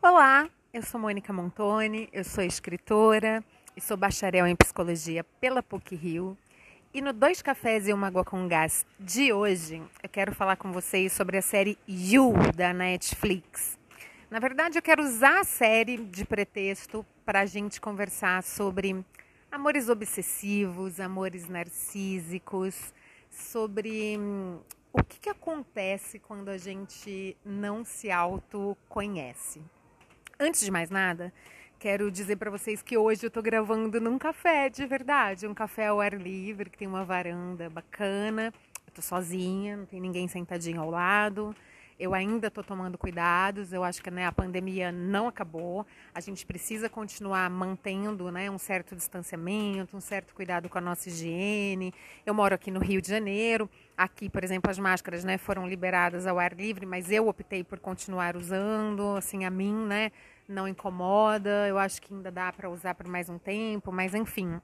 Olá, eu sou Mônica Montoni, eu sou escritora e sou bacharel em psicologia pela PUC Rio. E no Dois Cafés e uma Água com Gás de hoje, eu quero falar com vocês sobre a série You da Netflix. Na verdade, eu quero usar a série de pretexto para a gente conversar sobre amores obsessivos, amores narcísicos, sobre hum, o que, que acontece quando a gente não se autoconhece. Antes de mais nada, quero dizer para vocês que hoje eu estou gravando num café de verdade, um café ao ar livre, que tem uma varanda bacana. Eu tô sozinha, não tem ninguém sentadinho ao lado. Eu ainda estou tomando cuidados, eu acho que né, a pandemia não acabou. A gente precisa continuar mantendo né, um certo distanciamento, um certo cuidado com a nossa higiene. Eu moro aqui no Rio de Janeiro. Aqui, por exemplo, as máscaras né, foram liberadas ao ar livre, mas eu optei por continuar usando. Assim, a mim né, não incomoda. Eu acho que ainda dá para usar por mais um tempo, mas enfim.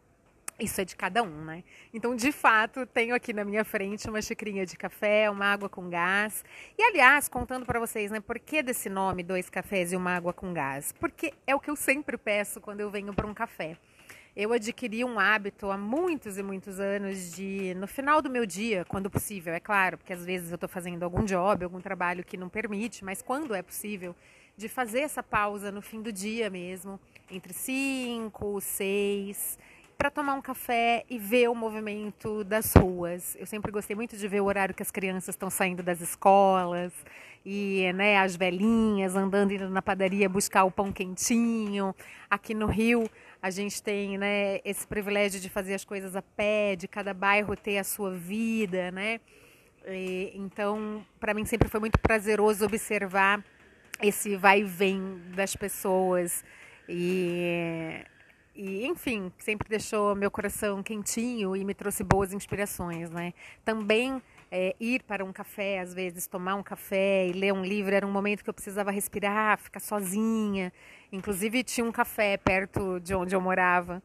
Isso é de cada um, né? Então, de fato, tenho aqui na minha frente uma xicrinha de café, uma água com gás. E, aliás, contando para vocês, né, por que desse nome, dois cafés e uma água com gás? Porque é o que eu sempre peço quando eu venho para um café. Eu adquiri um hábito há muitos e muitos anos de, no final do meu dia, quando possível, é claro, porque às vezes eu estou fazendo algum job, algum trabalho que não permite, mas quando é possível, de fazer essa pausa no fim do dia mesmo, entre cinco, seis para tomar um café e ver o movimento das ruas. Eu sempre gostei muito de ver o horário que as crianças estão saindo das escolas e né, as velhinhas andando indo na padaria buscar o pão quentinho. Aqui no Rio a gente tem né, esse privilégio de fazer as coisas a pé, de cada bairro ter a sua vida, né? E, então, para mim sempre foi muito prazeroso observar esse vai e vem das pessoas e enfim, sempre deixou meu coração quentinho e me trouxe boas inspirações, né? Também é, ir para um café, às vezes, tomar um café e ler um livro, era um momento que eu precisava respirar, ficar sozinha. Inclusive, tinha um café perto de onde eu morava,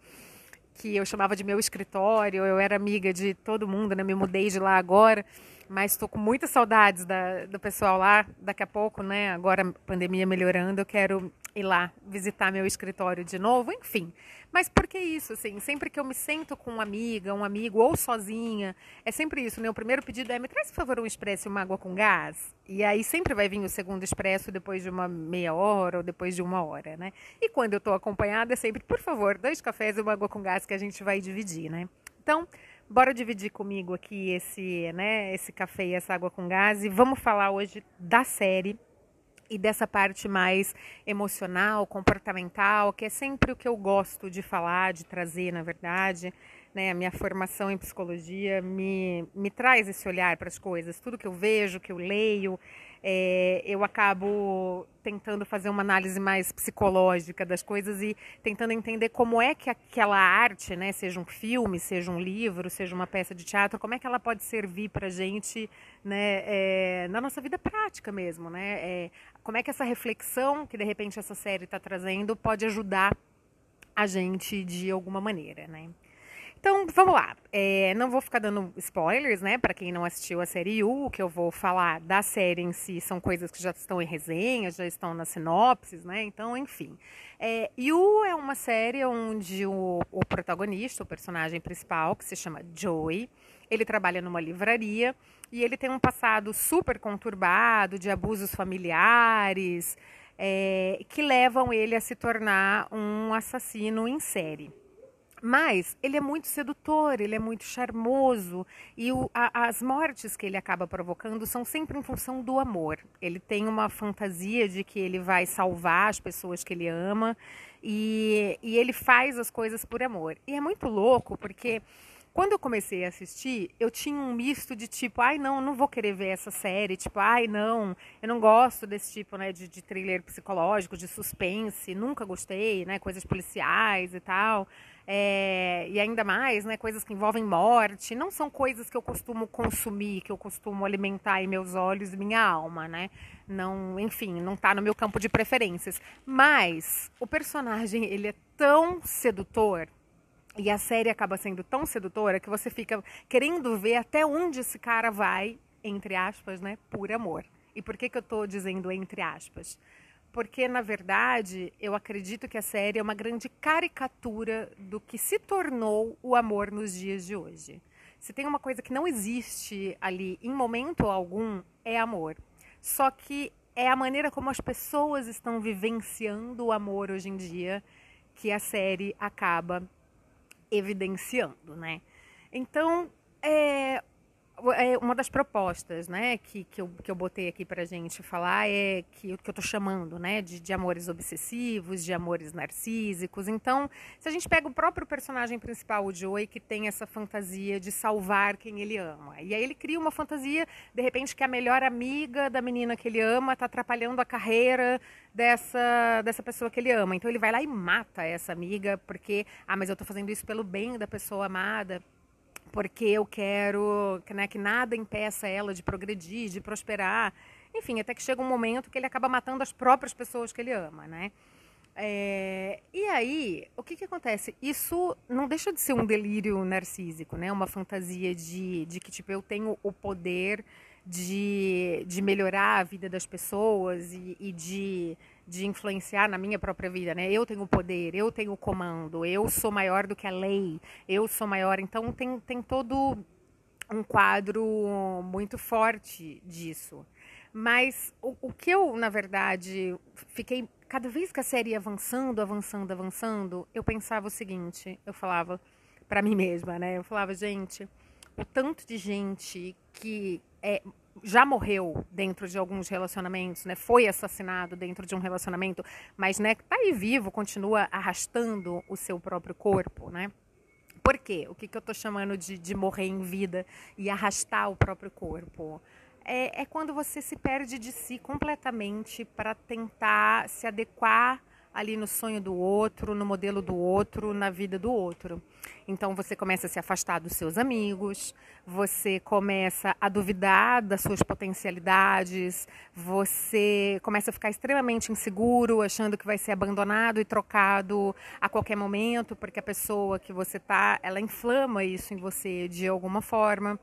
que eu chamava de meu escritório, eu era amiga de todo mundo, né? Me mudei de lá agora mas estou com muitas saudades da, do pessoal lá. Daqui a pouco, né? Agora a pandemia melhorando, eu quero ir lá visitar meu escritório de novo, enfim. Mas por que isso, assim? Sempre que eu me sento com uma amiga, um amigo ou sozinha, é sempre isso? O primeiro pedido é: me traz, por favor, um expresso e uma água com gás. E aí sempre vai vir o segundo expresso depois de uma meia hora ou depois de uma hora, né? E quando eu estou acompanhada, é sempre, por favor, dois cafés e uma água com gás que a gente vai dividir, né? Então, bora dividir comigo aqui esse, né, esse café e essa água com gás e vamos falar hoje da série e dessa parte mais emocional, comportamental, que é sempre o que eu gosto de falar, de trazer, na verdade. Né? A minha formação em psicologia me, me traz esse olhar para as coisas. Tudo que eu vejo, que eu leio, é, eu acabo tentando fazer uma análise mais psicológica das coisas e tentando entender como é que aquela arte, né, seja um filme, seja um livro, seja uma peça de teatro, como é que ela pode servir para a gente né, é, na nossa vida prática mesmo. Né? É, como é que essa reflexão que de repente essa série está trazendo pode ajudar a gente de alguma maneira. Né? Então, vamos lá. É, não vou ficar dando spoilers, né? Para quem não assistiu a série U, o que eu vou falar da série em si são coisas que já estão em resenha, já estão nas sinopses, né? Então, enfim. É, U é uma série onde o, o protagonista, o personagem principal, que se chama Joey, ele trabalha numa livraria e ele tem um passado super conturbado de abusos familiares é, que levam ele a se tornar um assassino em série. Mas ele é muito sedutor, ele é muito charmoso e o, a, as mortes que ele acaba provocando são sempre em função do amor. Ele tem uma fantasia de que ele vai salvar as pessoas que ele ama e, e ele faz as coisas por amor. E é muito louco porque quando eu comecei a assistir, eu tinha um misto de tipo, ai não, não vou querer ver essa série, tipo, ai não, eu não gosto desse tipo, né, de, de thriller psicológico, de suspense, nunca gostei, né, coisas policiais e tal. É, e ainda mais, né, coisas que envolvem morte, não são coisas que eu costumo consumir, que eu costumo alimentar em meus olhos e minha alma, né? Não, enfim, não está no meu campo de preferências. Mas o personagem, ele é tão sedutor e a série acaba sendo tão sedutora que você fica querendo ver até onde esse cara vai, entre aspas, né, por amor. E por que que eu estou dizendo entre aspas? Porque na verdade eu acredito que a série é uma grande caricatura do que se tornou o amor nos dias de hoje. Se tem uma coisa que não existe ali em momento algum, é amor. Só que é a maneira como as pessoas estão vivenciando o amor hoje em dia que a série acaba evidenciando, né? Então, é, uma das propostas né, que, que, eu, que eu botei aqui para gente falar é que, que eu estou chamando né, de, de amores obsessivos, de amores narcísicos. Então, se a gente pega o próprio personagem principal, o Joey, que tem essa fantasia de salvar quem ele ama. E aí ele cria uma fantasia, de repente, que a melhor amiga da menina que ele ama está atrapalhando a carreira dessa, dessa pessoa que ele ama. Então ele vai lá e mata essa amiga, porque, ah, mas eu estou fazendo isso pelo bem da pessoa amada porque eu quero né, que nada impeça ela de progredir, de prosperar. Enfim, até que chega um momento que ele acaba matando as próprias pessoas que ele ama, né? É, e aí, o que, que acontece? Isso não deixa de ser um delírio narcísico, né? Uma fantasia de, de que, tipo, eu tenho o poder de, de melhorar a vida das pessoas e, e de de influenciar na minha própria vida, né? Eu tenho o poder, eu tenho o comando, eu sou maior do que a lei, eu sou maior. Então tem, tem todo um quadro muito forte disso. Mas o, o que eu, na verdade, fiquei. Cada vez que a série ia avançando, avançando, avançando, eu pensava o seguinte: eu falava para mim mesma, né? Eu falava, gente, o tanto de gente que é, já morreu dentro de alguns relacionamentos, né? Foi assassinado dentro de um relacionamento, mas né, tá aí vivo, continua arrastando o seu próprio corpo, né? Por quê? O que, que eu estou chamando de, de morrer em vida e arrastar o próprio corpo? É, é quando você se perde de si completamente para tentar se adequar ali no sonho do outro, no modelo do outro, na vida do outro. Então você começa a se afastar dos seus amigos, você começa a duvidar das suas potencialidades, você começa a ficar extremamente inseguro, achando que vai ser abandonado e trocado a qualquer momento, porque a pessoa que você tá, ela inflama isso em você de alguma forma.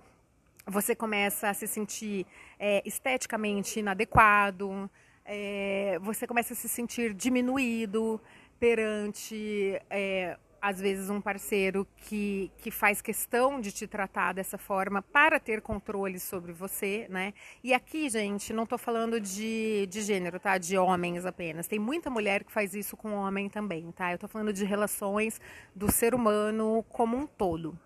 Você começa a se sentir é, esteticamente inadequado, é, você começa a se sentir diminuído perante, é, às vezes, um parceiro que, que faz questão de te tratar dessa forma para ter controle sobre você, né? E aqui, gente, não estou falando de, de gênero, tá? De homens apenas. Tem muita mulher que faz isso com homem também, tá? Eu estou falando de relações do ser humano como um todo,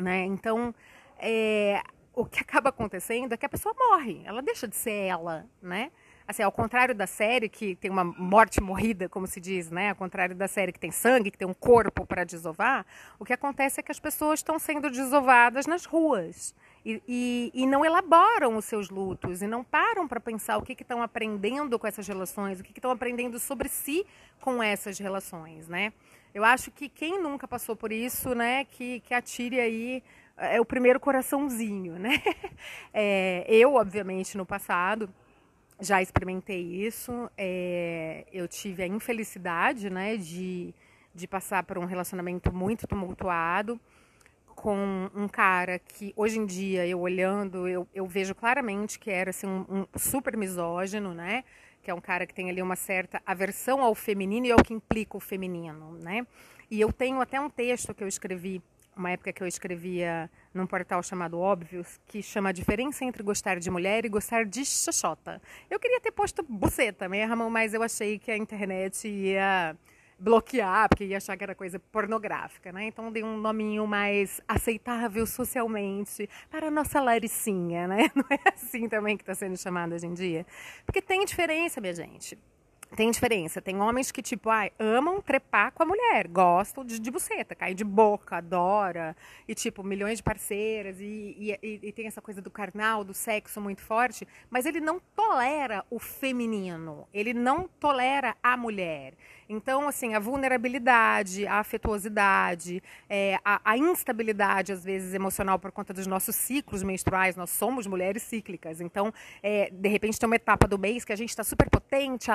né? Então, é, o que acaba acontecendo é que a pessoa morre, ela deixa de ser ela, né? Assim, ao contrário da série, que tem uma morte morrida, como se diz, né? Ao contrário da série que tem sangue, que tem um corpo para desovar, o que acontece é que as pessoas estão sendo desovadas nas ruas. E, e, e, não elaboram os seus lutos e não param para pensar o que estão aprendendo com essas relações, o que estão aprendendo sobre si com essas relações, né? Eu acho que quem nunca passou por isso, né, que, que atire aí é o primeiro coraçãozinho, né? É, eu, obviamente, no passado já experimentei isso. É, eu tive a infelicidade né, de, de passar por um relacionamento muito tumultuado com um cara que hoje em dia eu olhando eu, eu vejo claramente que era assim, um, um super misógino, né? Que é um cara que tem ali uma certa aversão ao feminino e ao que implica o feminino, né? E eu tenho até um texto que eu escrevi uma época que eu escrevia num portal chamado Óbvios, que chama a diferença entre gostar de mulher e gostar de xoxota. Eu queria ter posto buceta mesmo, mas eu achei que a internet ia bloquear, porque ia achar que era coisa pornográfica, né? Então dei um nominho mais aceitável socialmente para a nossa Laricinha, né? Não é assim também que está sendo chamada hoje em dia? Porque tem diferença, minha gente tem diferença. Tem homens que, tipo, ai, amam trepar com a mulher, gostam de, de buceta, cair de boca, adora, e, tipo, milhões de parceiras, e, e, e, tem essa coisa do carnal, do sexo muito forte, mas ele não tolera o feminino, ele não tolera a mulher. Então, assim, a vulnerabilidade, a afetuosidade, é, a, a, instabilidade, às vezes, emocional por conta dos nossos ciclos menstruais, nós somos mulheres cíclicas. Então, é, de repente, tem uma etapa do mês que a gente está super potente,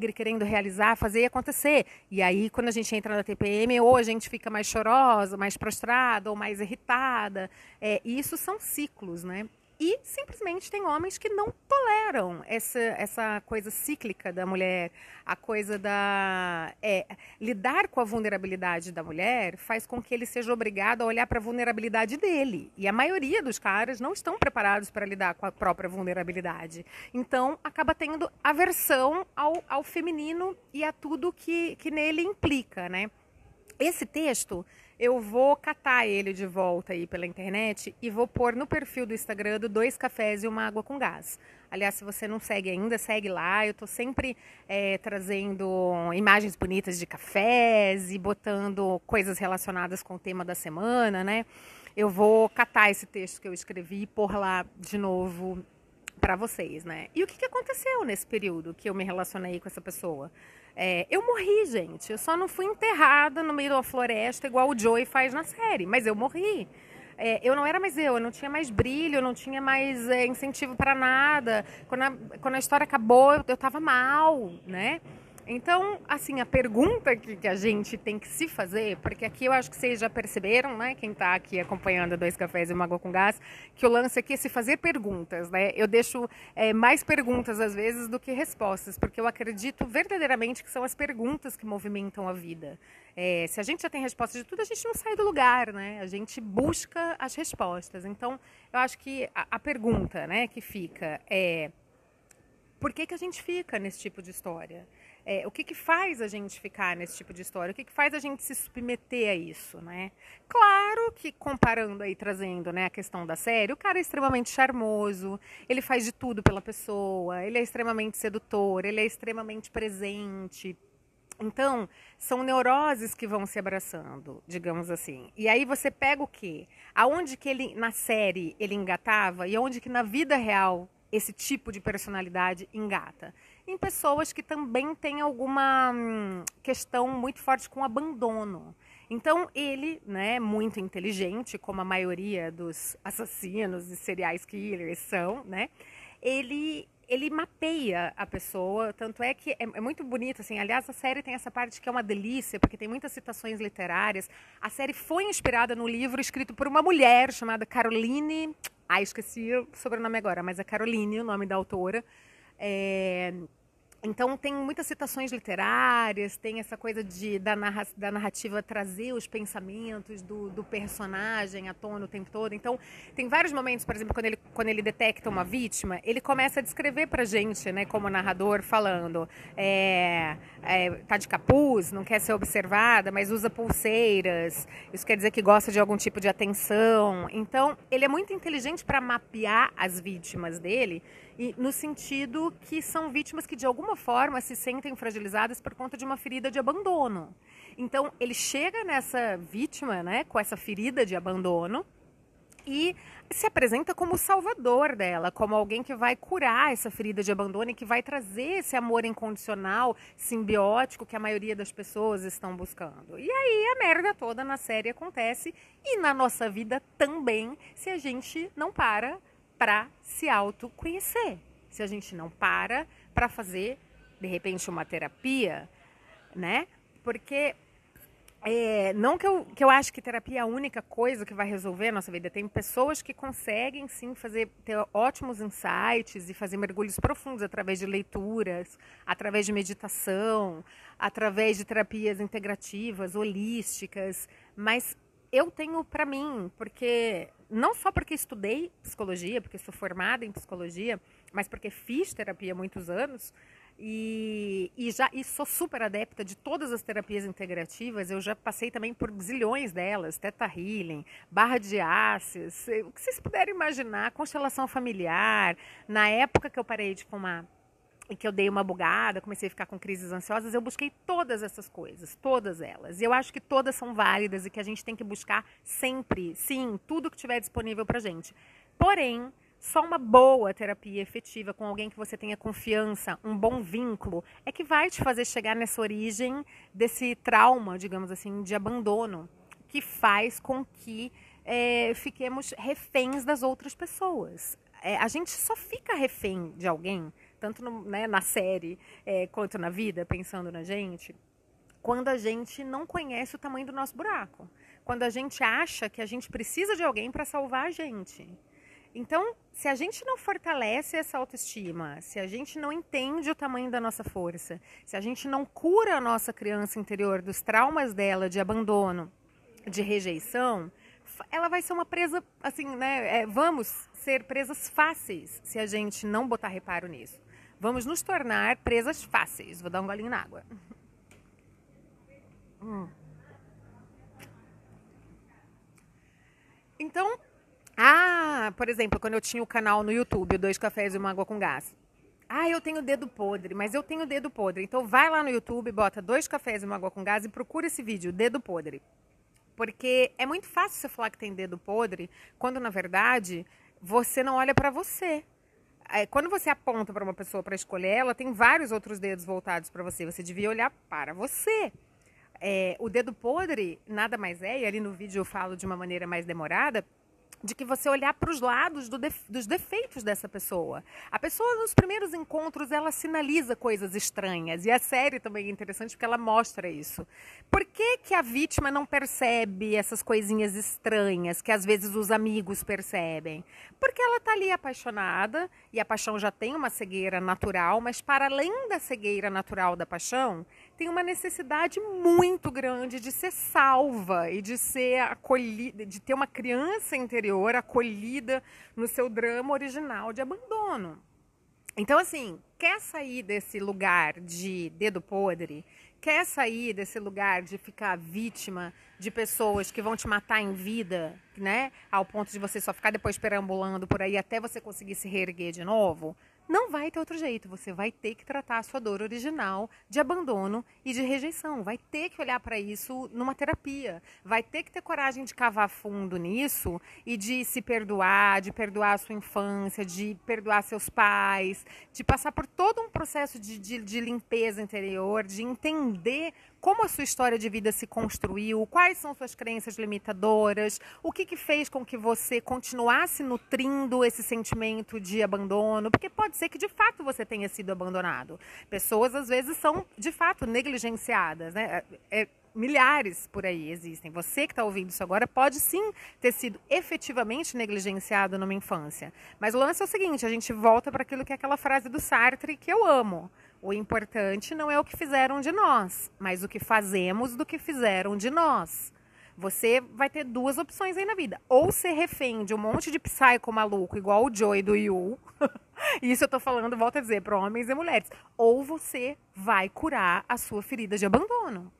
alegre, querendo realizar, fazer e acontecer. E aí, quando a gente entra na TPM, ou a gente fica mais chorosa, mais prostrada, ou mais irritada. É, e isso são ciclos, né? E simplesmente tem homens que não toleram essa, essa coisa cíclica da mulher, a coisa da. É, lidar com a vulnerabilidade da mulher faz com que ele seja obrigado a olhar para a vulnerabilidade dele. E a maioria dos caras não estão preparados para lidar com a própria vulnerabilidade. Então, acaba tendo aversão ao, ao feminino e a tudo que, que nele implica, né? Esse texto eu vou catar ele de volta aí pela internet e vou pôr no perfil do Instagram do Dois Cafés e uma Água com Gás. Aliás, se você não segue ainda, segue lá. Eu estou sempre é, trazendo imagens bonitas de cafés e botando coisas relacionadas com o tema da semana, né? Eu vou catar esse texto que eu escrevi e pôr lá de novo para vocês, né? E o que, que aconteceu nesse período que eu me relacionei com essa pessoa? É, eu morri, gente. Eu só não fui enterrada no meio da floresta igual o Joey faz na série, mas eu morri. É, eu não era mais eu, eu não tinha mais brilho, eu não tinha mais é, incentivo para nada. Quando a, quando a história acabou, eu, eu tava mal, né? Então, assim, a pergunta que, que, a gente tem que se fazer, porque aqui eu acho que vocês já perceberam, né, quem está aqui acompanhando Dois Cafés e uma Água com Gás, que o lance aqui é se fazer perguntas, né? Eu deixo é, mais perguntas às vezes do que respostas, porque eu acredito verdadeiramente que são as perguntas que movimentam a vida. É, se a gente já tem resposta de tudo, a gente não sai do lugar, né? A gente busca as respostas. Então, eu acho que a, a pergunta, né, que fica é por que, que a gente fica nesse tipo de história? É, o que, que faz a gente ficar nesse tipo de história? O que, que faz a gente se submeter a isso, né? Claro que comparando aí, trazendo né, a questão da série, o cara é extremamente charmoso, ele faz de tudo pela pessoa, ele é extremamente sedutor, ele é extremamente presente, então, são neuroses que vão se abraçando, digamos assim. E aí você pega o quê? Aonde que ele, na série, ele engatava e aonde que na vida real esse tipo de personalidade engata? Em pessoas que também têm alguma hum, questão muito forte com abandono. Então, ele, né, muito inteligente, como a maioria dos assassinos e serial killers são, né, ele, ele mapeia a pessoa, tanto é que é, é, muito bonito, assim, aliás, a série tem essa parte que é uma delícia, porque tem muitas citações literárias. A série foi inspirada no livro escrito por uma mulher chamada Caroline, ah, esqueci o sobrenome agora, mas é Caroline, o nome da autora, é, então tem muitas citações literárias, tem essa coisa de da, narra, da narrativa trazer os pensamentos do, do, personagem à tona o tempo todo. Então tem vários momentos, por exemplo, quando ele, quando ele detecta uma vítima, ele começa a descrever pra gente, né, como narrador, falando é, é, tá de capuz, não quer ser observada, mas usa pulseiras. Isso quer dizer que gosta de algum tipo de atenção. Então ele é muito inteligente para mapear as vítimas dele e no sentido que são vítimas que de alguma forma se sentem fragilizadas por conta de uma ferida de abandono. Então ele chega nessa vítima, né, com essa ferida de abandono e se apresenta como o salvador dela, como alguém que vai curar essa ferida de abandono e que vai trazer esse amor incondicional, simbiótico que a maioria das pessoas estão buscando. E aí a merda toda na série acontece e na nossa vida também, se a gente não para para se autoconhecer. Se a gente não para para fazer, de repente, uma terapia, né? Porque é, não que eu, que eu acho que terapia é a única coisa que vai resolver a nossa vida. Tem pessoas que conseguem sim fazer ter ótimos insights e fazer mergulhos profundos através de leituras, através de meditação, através de terapias integrativas, holísticas. Mas eu tenho para mim, porque não só porque estudei psicologia, porque sou formada em psicologia, mas porque fiz terapia há muitos anos e, e já e sou super adepta de todas as terapias integrativas. Eu já passei também por zilhões delas, Teta Healing, Barra de Ácidos, o que vocês puderem imaginar, constelação familiar. Na época que eu parei de fumar e que eu dei uma bugada, comecei a ficar com crises ansiosas, eu busquei todas essas coisas, todas elas. E eu acho que todas são válidas e que a gente tem que buscar sempre, sim, tudo que tiver disponível pra gente. Porém, só uma boa terapia efetiva com alguém que você tenha confiança, um bom vínculo, é que vai te fazer chegar nessa origem desse trauma, digamos assim, de abandono, que faz com que é, fiquemos reféns das outras pessoas. É, a gente só fica refém de alguém tanto no, né, na série é, quanto na vida, pensando na gente, quando a gente não conhece o tamanho do nosso buraco. Quando a gente acha que a gente precisa de alguém para salvar a gente. Então, se a gente não fortalece essa autoestima, se a gente não entende o tamanho da nossa força, se a gente não cura a nossa criança interior dos traumas dela de abandono, de rejeição, ela vai ser uma presa, assim, né? É, vamos ser presas fáceis se a gente não botar reparo nisso. Vamos nos tornar presas fáceis. Vou dar um golinho na água. Hum. Então, ah, por exemplo, quando eu tinha o canal no YouTube, Dois Cafés e uma Água com Gás. Ah, eu tenho dedo podre, mas eu tenho dedo podre. Então vai lá no YouTube, bota dois cafés e uma água com gás e procura esse vídeo, dedo podre. Porque é muito fácil você falar que tem dedo podre, quando na verdade você não olha para você. É, quando você aponta para uma pessoa para escolher, ela tem vários outros dedos voltados para você. Você devia olhar para você. É, o dedo podre nada mais é, e ali no vídeo eu falo de uma maneira mais demorada, de que você olhar para os lados do def dos defeitos dessa pessoa. A pessoa nos primeiros encontros ela sinaliza coisas estranhas e a série também é interessante porque ela mostra isso. Por que, que a vítima não percebe essas coisinhas estranhas que às vezes os amigos percebem? Porque ela está ali apaixonada e a paixão já tem uma cegueira natural, mas para além da cegueira natural da paixão, tem uma necessidade muito grande de ser salva e de ser acolhida, de ter uma criança interior acolhida no seu drama original de abandono. Então, assim, quer sair desse lugar de dedo podre? Quer sair desse lugar de ficar vítima de pessoas que vão te matar em vida, né? Ao ponto de você só ficar depois perambulando por aí até você conseguir se reerguer de novo? Não vai ter outro jeito. Você vai ter que tratar a sua dor original de abandono e de rejeição. Vai ter que olhar para isso numa terapia. Vai ter que ter coragem de cavar fundo nisso e de se perdoar, de perdoar a sua infância, de perdoar seus pais, de passar por todo um processo de, de, de limpeza interior, de entender como a sua história de vida se construiu, quais são suas crenças limitadoras, o que, que fez com que você continuasse nutrindo esse sentimento de abandono, porque pode ser que de fato você tenha sido abandonado. Pessoas às vezes são de fato negligenciadas, né? É, é, milhares por aí existem. Você que está ouvindo isso agora pode sim ter sido efetivamente negligenciado numa infância. Mas o lance é o seguinte: a gente volta para aquilo que é aquela frase do Sartre que eu amo. O importante não é o que fizeram de nós, mas o que fazemos do que fizeram de nós. Você vai ter duas opções aí na vida. Ou ser refém de um monte de psycho maluco, igual o Joey do Yu. Isso eu tô falando, volto a dizer, para homens e mulheres. Ou você vai curar a sua ferida de abandono.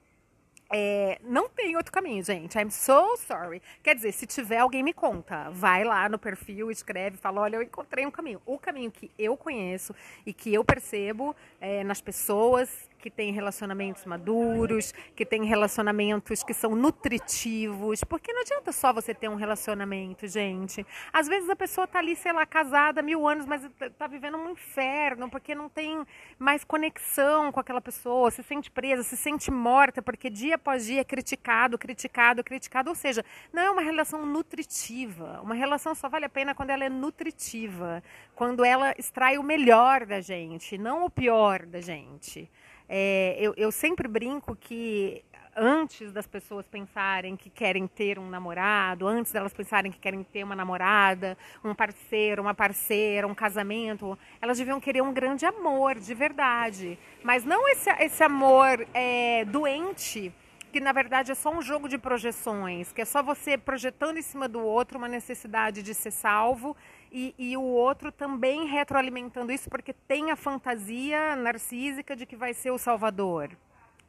É, não tem outro caminho, gente. I'm so sorry. Quer dizer, se tiver, alguém me conta. Vai lá no perfil, escreve, fala: olha, eu encontrei um caminho. O caminho que eu conheço e que eu percebo é, nas pessoas que têm relacionamentos maduros, que têm relacionamentos que são nutritivos. Porque não adianta só você ter um relacionamento, gente. Às vezes a pessoa tá ali, sei lá, casada há mil anos, mas tá vivendo um inferno, porque não tem mais conexão com aquela pessoa, se sente presa, se sente morta, porque dia após dia é criticado, criticado, criticado. Ou seja, não é uma relação nutritiva. Uma relação só vale a pena quando ela é nutritiva, quando ela extrai o melhor da gente, não o pior da gente. É, eu, eu sempre brinco que antes das pessoas pensarem que querem ter um namorado, antes delas pensarem que querem ter uma namorada, um parceiro, uma parceira, um casamento, elas deviam querer um grande amor, de verdade. Mas não esse, esse amor é, doente, que na verdade é só um jogo de projeções, que é só você projetando em cima do outro uma necessidade de ser salvo e, e, o outro também retroalimentando isso porque tem a fantasia narcísica de que vai ser o salvador.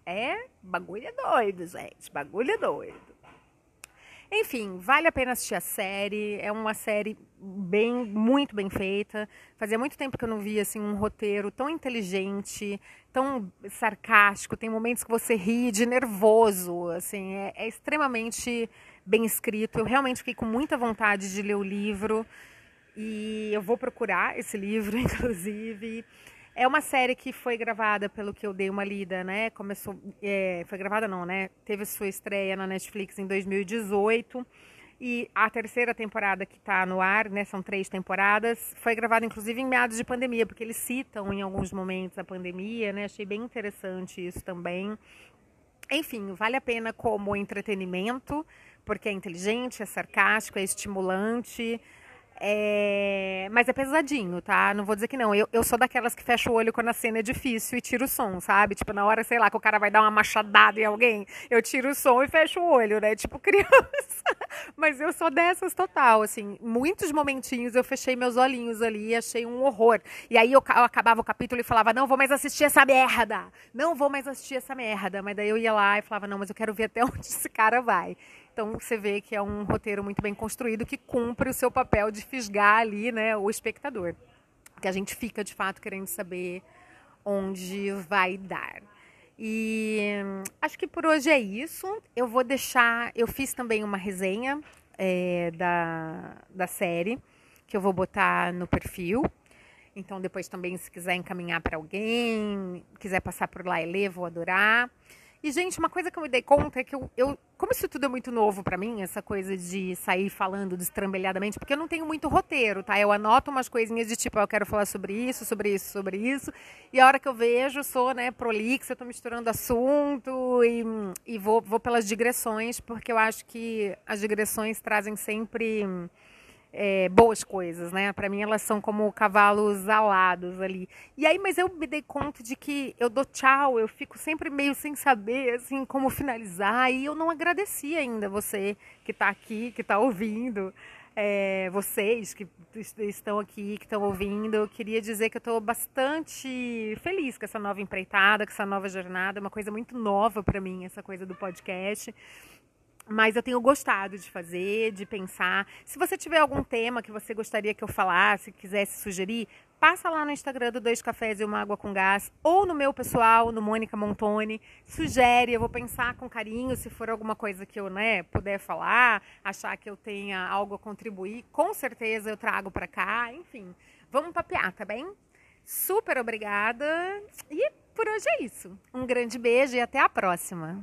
É, bagulho é doido, gente, bagulho é doido. Enfim, vale a pena assistir a série. É uma série bem, muito bem feita. Fazia muito tempo que eu não via assim um roteiro tão inteligente, tão sarcástico. Tem momentos que você ri de nervoso, assim, é, é extremamente bem escrito. Eu realmente fiquei com muita vontade de ler o livro e eu vou procurar esse livro, inclusive. É uma série que foi gravada, pelo que eu dei uma lida, né? Começou, é, foi gravada não, né? Teve sua estreia na Netflix em 2018 e a terceira temporada que está no ar, né? São três temporadas, foi gravada inclusive em meados de pandemia, porque eles citam em alguns momentos a pandemia, né? Achei bem interessante isso também. Enfim, vale a pena como entretenimento, porque é inteligente, é sarcástico, é estimulante É... Mas é pesadinho, tá? Não vou dizer que não. Eu, eu sou daquelas que fecha o olho quando a cena é difícil e tiro o som, sabe? Tipo, na hora, sei lá, que o cara vai dar uma machadada em alguém, eu tiro o som e fecho o olho, né? Tipo, criança. Mas eu sou dessas total, assim. Muitos momentinhos eu fechei meus olhinhos ali e achei um horror. E aí eu, eu acabava o capítulo e falava, não vou mais assistir essa merda. Não vou mais assistir essa merda. Mas daí eu ia lá e falava, não, mas eu quero ver até onde esse cara vai. Então você vê que é um roteiro muito bem construído que cumpre o seu papel de fisgar ali, né, o espectador. Que a gente fica de fato querendo saber onde vai dar. E acho que por hoje é isso. Eu vou deixar. Eu fiz também uma resenha é, da, da série que eu vou botar no perfil. Então depois também se quiser encaminhar para alguém, quiser passar por lá e ler, vou adorar. E, gente, uma coisa que eu me dei conta é que eu, eu como isso tudo é muito novo para mim, essa coisa de sair falando destrambelhadamente, porque eu não tenho muito roteiro, tá? Eu anoto umas coisinhas de tipo, ah, eu quero falar sobre isso, sobre isso, sobre isso, e a hora que eu vejo, sou, né, prolixa, eu tô misturando assunto e, e vou, vou pelas digressões, porque eu acho que as digressões trazem sempre é, boas coisas, né? Para mim elas são como cavalos alados ali. E aí, mas eu me dei conta de que eu dou tchau, eu fico sempre meio sem saber assim como finalizar e eu não agradeci ainda você que está aqui, que está ouvindo. É, vocês que estão aqui, que estão ouvindo, eu queria dizer que eu estou bastante feliz com essa nova empreitada, com essa nova jornada, é uma coisa muito nova para mim, essa coisa do podcast. Mas eu tenho gostado de fazer, de pensar. Se você tiver algum tema que você gostaria que eu falasse, quisesse sugerir, passa lá no Instagram do Dois Cafés e uma Água com Gás, ou no meu pessoal, no Mônica Montoni. Sugere, eu vou pensar com carinho se for alguma coisa que eu né, puder falar, achar que eu tenha algo a contribuir. Com certeza eu trago para cá. Enfim, vamos papear, tá bem? Super obrigada. E por hoje é isso. Um grande beijo e até a próxima.